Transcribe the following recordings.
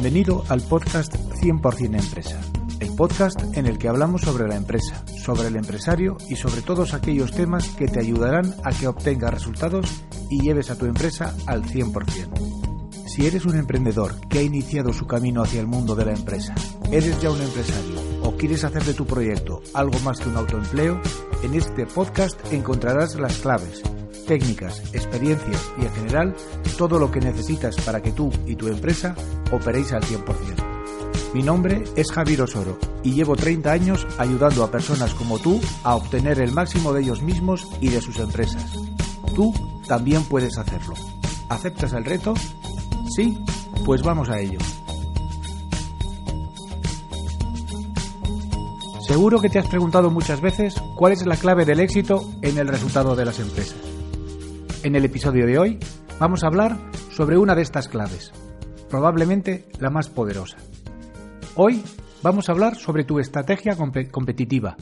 Bienvenido al podcast 100% Empresa, el podcast en el que hablamos sobre la empresa, sobre el empresario y sobre todos aquellos temas que te ayudarán a que obtengas resultados y lleves a tu empresa al 100%. Si eres un emprendedor que ha iniciado su camino hacia el mundo de la empresa, eres ya un empresario o quieres hacer de tu proyecto algo más que un autoempleo, en este podcast encontrarás las claves técnicas, experiencias y en general todo lo que necesitas para que tú y tu empresa operéis al 100%. Mi nombre es Javier Osoro y llevo 30 años ayudando a personas como tú a obtener el máximo de ellos mismos y de sus empresas. Tú también puedes hacerlo. ¿Aceptas el reto? ¿Sí? Pues vamos a ello. Seguro que te has preguntado muchas veces cuál es la clave del éxito en el resultado de las empresas. En el episodio de hoy vamos a hablar sobre una de estas claves, probablemente la más poderosa. Hoy vamos a hablar sobre tu estrategia competitiva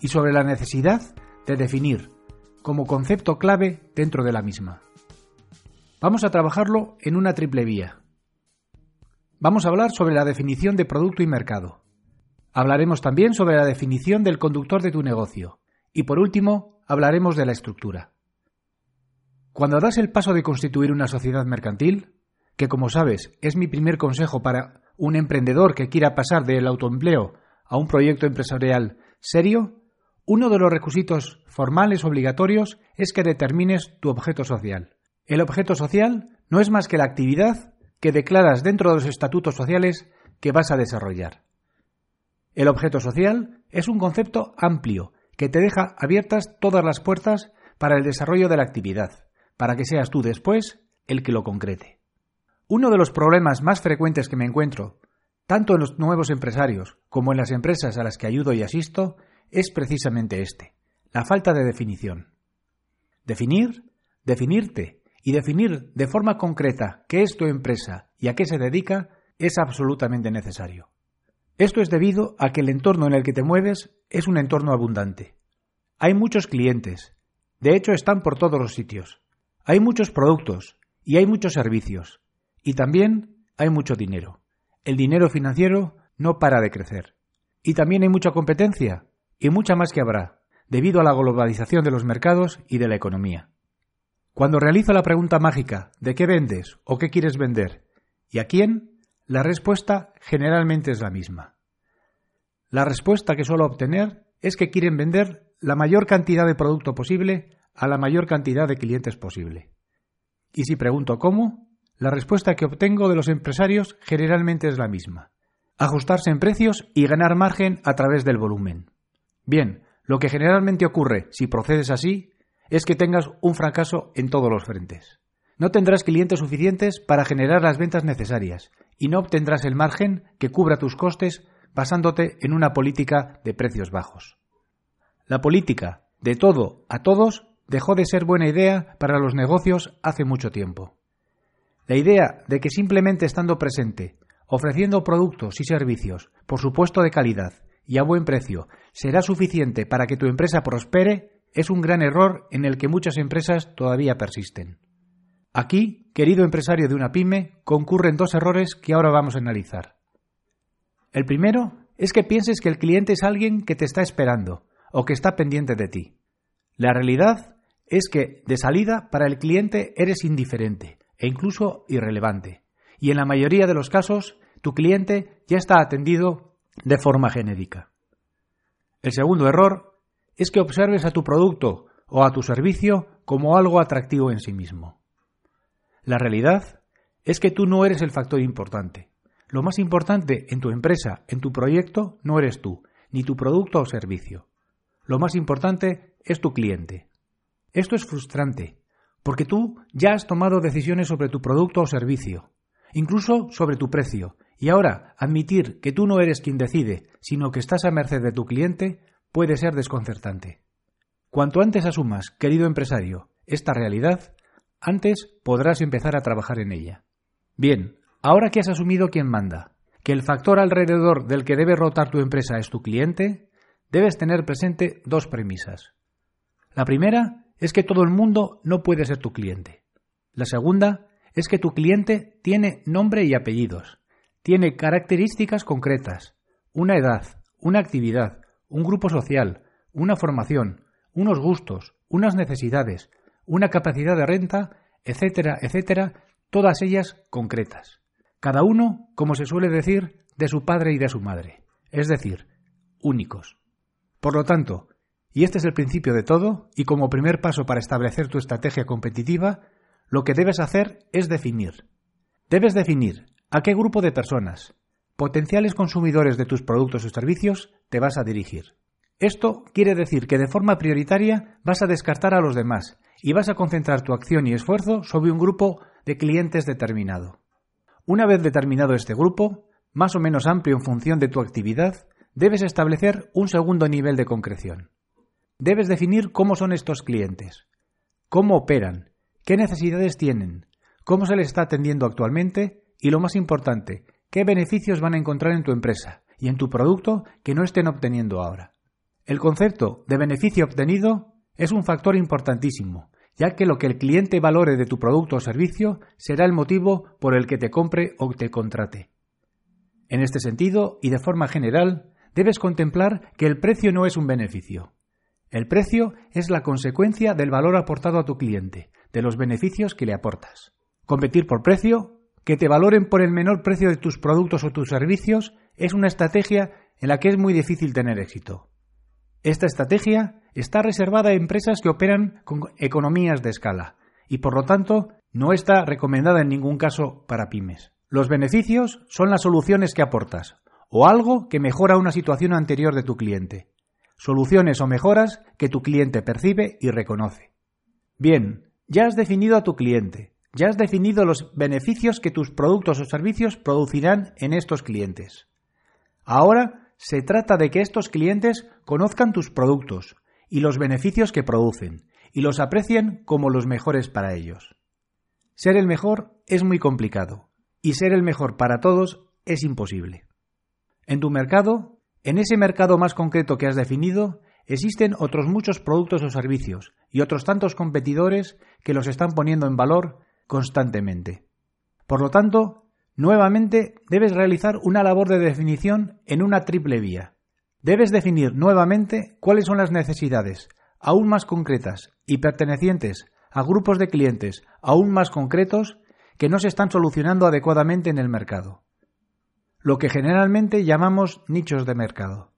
y sobre la necesidad de definir como concepto clave dentro de la misma. Vamos a trabajarlo en una triple vía. Vamos a hablar sobre la definición de producto y mercado. Hablaremos también sobre la definición del conductor de tu negocio. Y por último, hablaremos de la estructura. Cuando das el paso de constituir una sociedad mercantil, que como sabes es mi primer consejo para un emprendedor que quiera pasar del autoempleo a un proyecto empresarial serio, uno de los requisitos formales obligatorios es que determines tu objeto social. El objeto social no es más que la actividad que declaras dentro de los estatutos sociales que vas a desarrollar. El objeto social es un concepto amplio que te deja abiertas todas las puertas para el desarrollo de la actividad para que seas tú después el que lo concrete. Uno de los problemas más frecuentes que me encuentro, tanto en los nuevos empresarios como en las empresas a las que ayudo y asisto, es precisamente este, la falta de definición. Definir, definirte y definir de forma concreta qué es tu empresa y a qué se dedica es absolutamente necesario. Esto es debido a que el entorno en el que te mueves es un entorno abundante. Hay muchos clientes, de hecho están por todos los sitios, hay muchos productos y hay muchos servicios y también hay mucho dinero. El dinero financiero no para de crecer. Y también hay mucha competencia y mucha más que habrá, debido a la globalización de los mercados y de la economía. Cuando realizo la pregunta mágica de qué vendes o qué quieres vender y a quién, la respuesta generalmente es la misma. La respuesta que suelo obtener es que quieren vender la mayor cantidad de producto posible a la mayor cantidad de clientes posible. Y si pregunto cómo, la respuesta que obtengo de los empresarios generalmente es la misma. Ajustarse en precios y ganar margen a través del volumen. Bien, lo que generalmente ocurre si procedes así es que tengas un fracaso en todos los frentes. No tendrás clientes suficientes para generar las ventas necesarias y no obtendrás el margen que cubra tus costes basándote en una política de precios bajos. La política de todo a todos dejó de ser buena idea para los negocios hace mucho tiempo. La idea de que simplemente estando presente, ofreciendo productos y servicios, por supuesto de calidad y a buen precio, será suficiente para que tu empresa prospere, es un gran error en el que muchas empresas todavía persisten. Aquí, querido empresario de una pyme, concurren dos errores que ahora vamos a analizar. El primero es que pienses que el cliente es alguien que te está esperando o que está pendiente de ti. La realidad es que de salida para el cliente eres indiferente e incluso irrelevante. Y en la mayoría de los casos tu cliente ya está atendido de forma genérica. El segundo error es que observes a tu producto o a tu servicio como algo atractivo en sí mismo. La realidad es que tú no eres el factor importante. Lo más importante en tu empresa, en tu proyecto, no eres tú, ni tu producto o servicio. Lo más importante es tu cliente. Esto es frustrante, porque tú ya has tomado decisiones sobre tu producto o servicio, incluso sobre tu precio, y ahora admitir que tú no eres quien decide, sino que estás a merced de tu cliente, puede ser desconcertante. Cuanto antes asumas, querido empresario, esta realidad, antes podrás empezar a trabajar en ella. Bien, ahora que has asumido quién manda, que el factor alrededor del que debe rotar tu empresa es tu cliente, debes tener presente dos premisas. La primera es que todo el mundo no puede ser tu cliente. La segunda es que tu cliente tiene nombre y apellidos, tiene características concretas, una edad, una actividad, un grupo social, una formación, unos gustos, unas necesidades, una capacidad de renta, etcétera, etcétera, todas ellas concretas. Cada uno, como se suele decir, de su padre y de su madre, es decir, únicos. Por lo tanto, y este es el principio de todo, y como primer paso para establecer tu estrategia competitiva, lo que debes hacer es definir. Debes definir a qué grupo de personas, potenciales consumidores de tus productos o servicios, te vas a dirigir. Esto quiere decir que de forma prioritaria vas a descartar a los demás y vas a concentrar tu acción y esfuerzo sobre un grupo de clientes determinado. Una vez determinado este grupo, más o menos amplio en función de tu actividad, debes establecer un segundo nivel de concreción. Debes definir cómo son estos clientes, cómo operan, qué necesidades tienen, cómo se les está atendiendo actualmente y, lo más importante, qué beneficios van a encontrar en tu empresa y en tu producto que no estén obteniendo ahora. El concepto de beneficio obtenido es un factor importantísimo, ya que lo que el cliente valore de tu producto o servicio será el motivo por el que te compre o te contrate. En este sentido, y de forma general, debes contemplar que el precio no es un beneficio, el precio es la consecuencia del valor aportado a tu cliente, de los beneficios que le aportas. Competir por precio, que te valoren por el menor precio de tus productos o tus servicios, es una estrategia en la que es muy difícil tener éxito. Esta estrategia está reservada a empresas que operan con economías de escala y por lo tanto no está recomendada en ningún caso para pymes. Los beneficios son las soluciones que aportas o algo que mejora una situación anterior de tu cliente soluciones o mejoras que tu cliente percibe y reconoce. Bien, ya has definido a tu cliente, ya has definido los beneficios que tus productos o servicios producirán en estos clientes. Ahora se trata de que estos clientes conozcan tus productos y los beneficios que producen y los aprecien como los mejores para ellos. Ser el mejor es muy complicado y ser el mejor para todos es imposible. En tu mercado en ese mercado más concreto que has definido, existen otros muchos productos o servicios y otros tantos competidores que los están poniendo en valor constantemente. Por lo tanto, nuevamente debes realizar una labor de definición en una triple vía. Debes definir nuevamente cuáles son las necesidades, aún más concretas y pertenecientes a grupos de clientes aún más concretos que no se están solucionando adecuadamente en el mercado lo que generalmente llamamos nichos de mercado.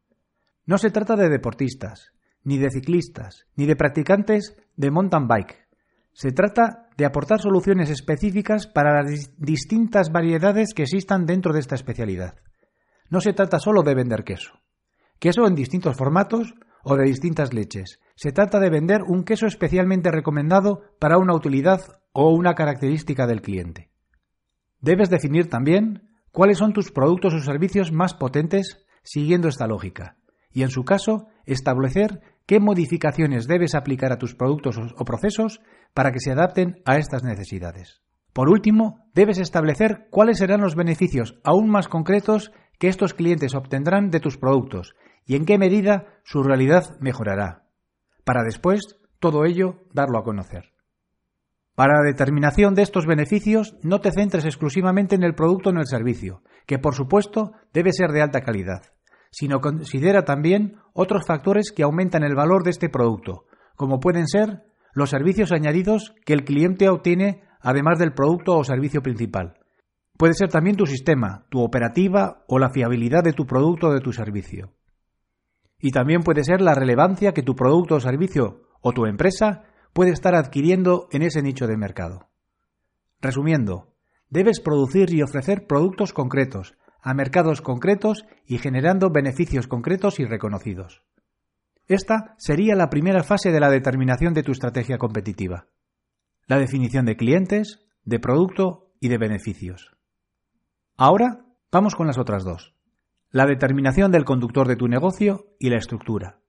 No se trata de deportistas, ni de ciclistas, ni de practicantes de mountain bike. Se trata de aportar soluciones específicas para las distintas variedades que existan dentro de esta especialidad. No se trata solo de vender queso. Queso en distintos formatos o de distintas leches. Se trata de vender un queso especialmente recomendado para una utilidad o una característica del cliente. Debes definir también cuáles son tus productos o servicios más potentes siguiendo esta lógica y, en su caso, establecer qué modificaciones debes aplicar a tus productos o procesos para que se adapten a estas necesidades. Por último, debes establecer cuáles serán los beneficios aún más concretos que estos clientes obtendrán de tus productos y en qué medida su realidad mejorará, para después todo ello darlo a conocer. Para la determinación de estos beneficios, no te centres exclusivamente en el producto o en el servicio, que por supuesto debe ser de alta calidad, sino considera también otros factores que aumentan el valor de este producto, como pueden ser los servicios añadidos que el cliente obtiene además del producto o servicio principal. Puede ser también tu sistema, tu operativa o la fiabilidad de tu producto o de tu servicio. Y también puede ser la relevancia que tu producto o servicio o tu empresa puede estar adquiriendo en ese nicho de mercado. Resumiendo, debes producir y ofrecer productos concretos, a mercados concretos y generando beneficios concretos y reconocidos. Esta sería la primera fase de la determinación de tu estrategia competitiva. la definición de clientes, de producto y de beneficios. Ahora vamos con las otras dos. La determinación del conductor de tu negocio y la estructura.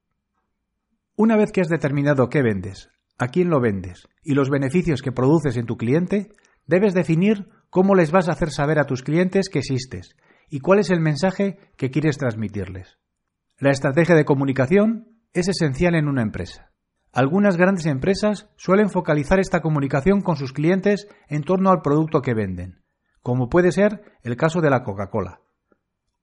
Una vez que has determinado qué vendes, a quién lo vendes y los beneficios que produces en tu cliente, debes definir cómo les vas a hacer saber a tus clientes que existes y cuál es el mensaje que quieres transmitirles. La estrategia de comunicación es esencial en una empresa. Algunas grandes empresas suelen focalizar esta comunicación con sus clientes en torno al producto que venden, como puede ser el caso de la Coca-Cola.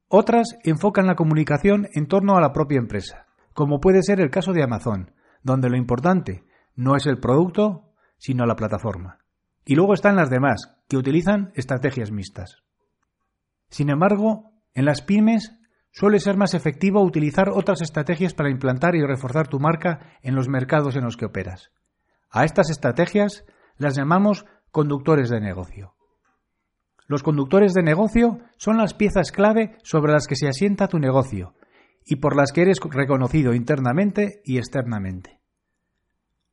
Otras enfocan la comunicación en torno a la propia empresa, como puede ser el caso de Amazon, donde lo importante no es el producto, sino la plataforma. Y luego están las demás, que utilizan estrategias mixtas. Sin embargo, en las pymes suele ser más efectivo utilizar otras estrategias para implantar y reforzar tu marca en los mercados en los que operas. A estas estrategias las llamamos conductores de negocio. Los conductores de negocio son las piezas clave sobre las que se asienta tu negocio y por las que eres reconocido internamente y externamente.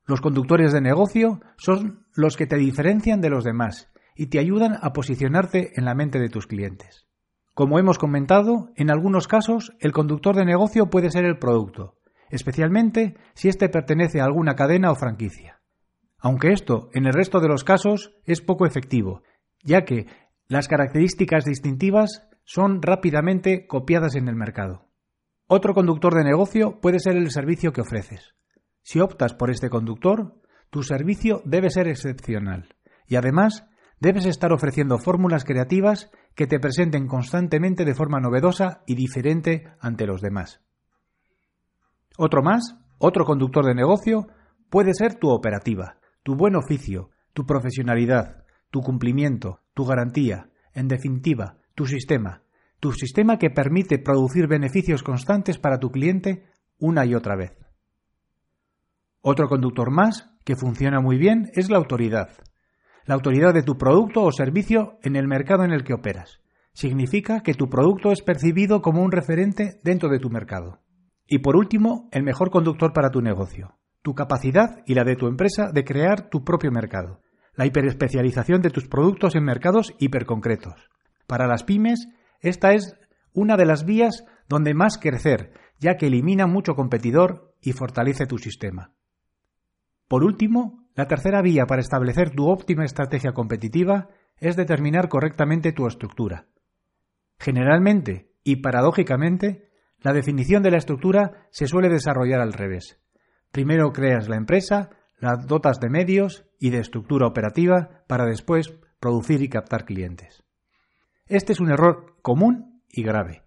Los conductores de negocio son los que te diferencian de los demás y te ayudan a posicionarte en la mente de tus clientes. Como hemos comentado, en algunos casos el conductor de negocio puede ser el producto, especialmente si éste pertenece a alguna cadena o franquicia. Aunque esto, en el resto de los casos, es poco efectivo, ya que las características distintivas son rápidamente copiadas en el mercado. Otro conductor de negocio puede ser el servicio que ofreces. Si optas por este conductor, tu servicio debe ser excepcional y además debes estar ofreciendo fórmulas creativas que te presenten constantemente de forma novedosa y diferente ante los demás. Otro más, otro conductor de negocio, puede ser tu operativa, tu buen oficio, tu profesionalidad, tu cumplimiento, tu garantía, en definitiva, tu sistema, tu sistema que permite producir beneficios constantes para tu cliente una y otra vez. Otro conductor más que funciona muy bien es la autoridad. La autoridad de tu producto o servicio en el mercado en el que operas. Significa que tu producto es percibido como un referente dentro de tu mercado. Y por último, el mejor conductor para tu negocio. Tu capacidad y la de tu empresa de crear tu propio mercado la hiperespecialización de tus productos en mercados hiperconcretos. Para las pymes, esta es una de las vías donde más crecer, ya que elimina mucho competidor y fortalece tu sistema. Por último, la tercera vía para establecer tu óptima estrategia competitiva es determinar correctamente tu estructura. Generalmente y paradójicamente, la definición de la estructura se suele desarrollar al revés. Primero creas la empresa, las dotas de medios y de estructura operativa para después producir y captar clientes. Este es un error común y grave.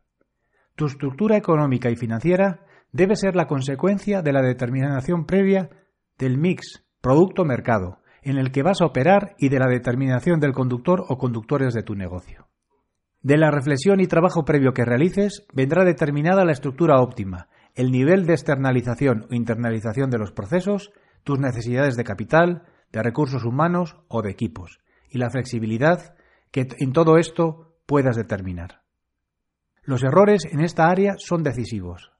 Tu estructura económica y financiera debe ser la consecuencia de la determinación previa del mix producto-mercado en el que vas a operar y de la determinación del conductor o conductores de tu negocio. De la reflexión y trabajo previo que realices vendrá determinada la estructura óptima, el nivel de externalización o internalización de los procesos tus necesidades de capital, de recursos humanos o de equipos, y la flexibilidad que en todo esto puedas determinar. Los errores en esta área son decisivos.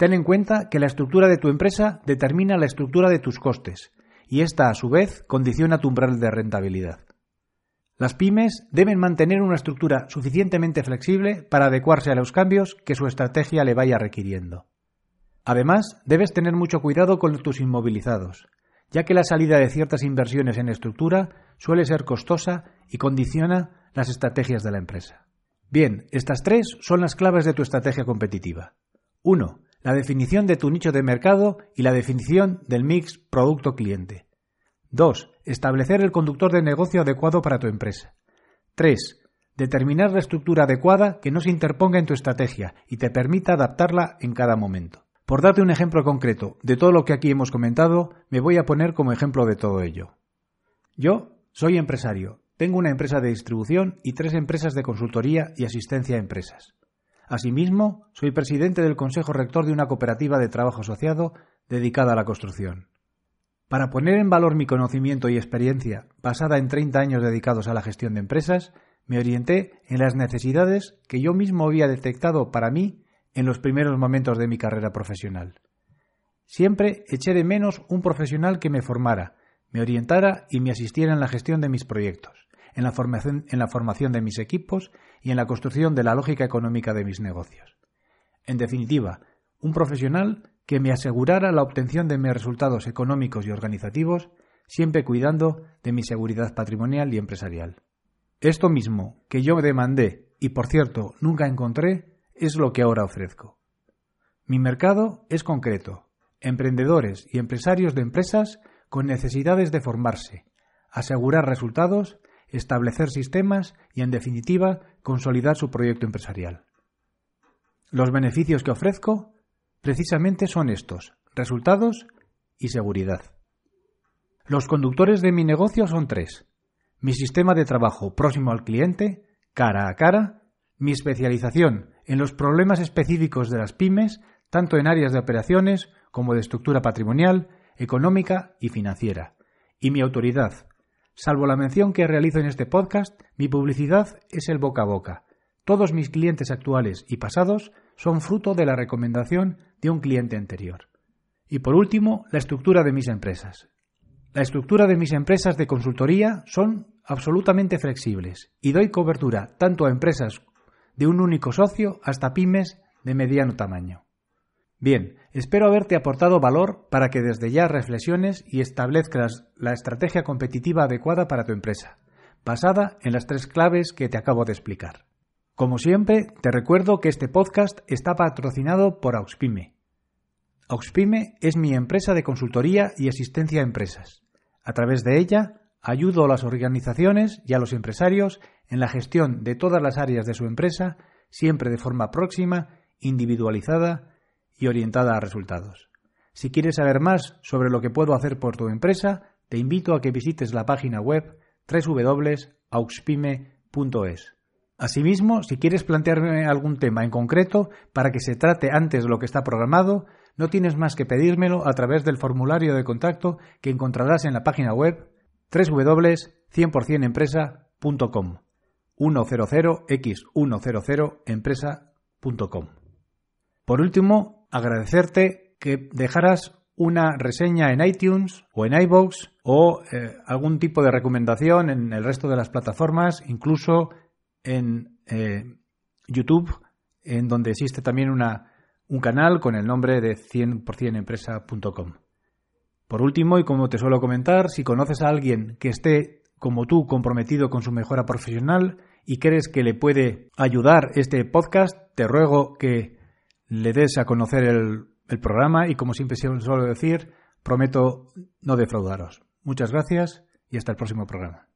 Ten en cuenta que la estructura de tu empresa determina la estructura de tus costes, y esta a su vez condiciona tu umbral de rentabilidad. Las pymes deben mantener una estructura suficientemente flexible para adecuarse a los cambios que su estrategia le vaya requiriendo. Además, debes tener mucho cuidado con tus inmovilizados, ya que la salida de ciertas inversiones en estructura suele ser costosa y condiciona las estrategias de la empresa. Bien, estas tres son las claves de tu estrategia competitiva. 1. La definición de tu nicho de mercado y la definición del mix producto-cliente. 2. Establecer el conductor de negocio adecuado para tu empresa. 3. Determinar la estructura adecuada que no se interponga en tu estrategia y te permita adaptarla en cada momento. Por darte un ejemplo concreto de todo lo que aquí hemos comentado, me voy a poner como ejemplo de todo ello. Yo soy empresario, tengo una empresa de distribución y tres empresas de consultoría y asistencia a empresas. Asimismo, soy presidente del Consejo Rector de una cooperativa de trabajo asociado dedicada a la construcción. Para poner en valor mi conocimiento y experiencia basada en 30 años dedicados a la gestión de empresas, me orienté en las necesidades que yo mismo había detectado para mí en los primeros momentos de mi carrera profesional. Siempre eché de menos un profesional que me formara, me orientara y me asistiera en la gestión de mis proyectos, en la formación, de mis equipos y en la construcción de la lógica económica de mis negocios. En definitiva, un profesional que me asegurara la obtención de mis resultados económicos y organizativos, siempre cuidando de mi seguridad patrimonial y empresarial. Esto mismo que yo demandé y por cierto nunca encontré es lo que ahora ofrezco. Mi mercado es concreto, emprendedores y empresarios de empresas con necesidades de formarse, asegurar resultados, establecer sistemas y, en definitiva, consolidar su proyecto empresarial. Los beneficios que ofrezco precisamente son estos, resultados y seguridad. Los conductores de mi negocio son tres. Mi sistema de trabajo próximo al cliente, cara a cara, mi especialización en los problemas específicos de las pymes, tanto en áreas de operaciones como de estructura patrimonial, económica y financiera, y mi autoridad. Salvo la mención que realizo en este podcast, mi publicidad es el boca a boca, todos mis clientes actuales y pasados son fruto de la recomendación de un cliente anterior. Y por último, la estructura de mis empresas. La estructura de mis empresas de consultoría son absolutamente flexibles y doy cobertura tanto a empresas de un único socio hasta pymes de mediano tamaño. Bien, espero haberte aportado valor para que desde ya reflexiones y establezcas la estrategia competitiva adecuada para tu empresa, basada en las tres claves que te acabo de explicar. Como siempre, te recuerdo que este podcast está patrocinado por Auxpime. Auxpime es mi empresa de consultoría y asistencia a empresas. A través de ella, ayudo a las organizaciones y a los empresarios en la gestión de todas las áreas de su empresa, siempre de forma próxima, individualizada y orientada a resultados. Si quieres saber más sobre lo que puedo hacer por tu empresa, te invito a que visites la página web www.auxpime.es. Asimismo, si quieres plantearme algún tema en concreto para que se trate antes de lo que está programado, no tienes más que pedírmelo a través del formulario de contacto que encontrarás en la página web www.100%empresa.com 100x100empresa.com. Por último, agradecerte que dejaras una reseña en iTunes o en iVoox o eh, algún tipo de recomendación en el resto de las plataformas, incluso en eh, YouTube, en donde existe también una, un canal con el nombre de 100%empresa.com. Por último, y como te suelo comentar, si conoces a alguien que esté como tú comprometido con su mejora profesional y crees que le puede ayudar este podcast, te ruego que le des a conocer el, el programa y como siempre suelo decir, prometo no defraudaros. Muchas gracias y hasta el próximo programa.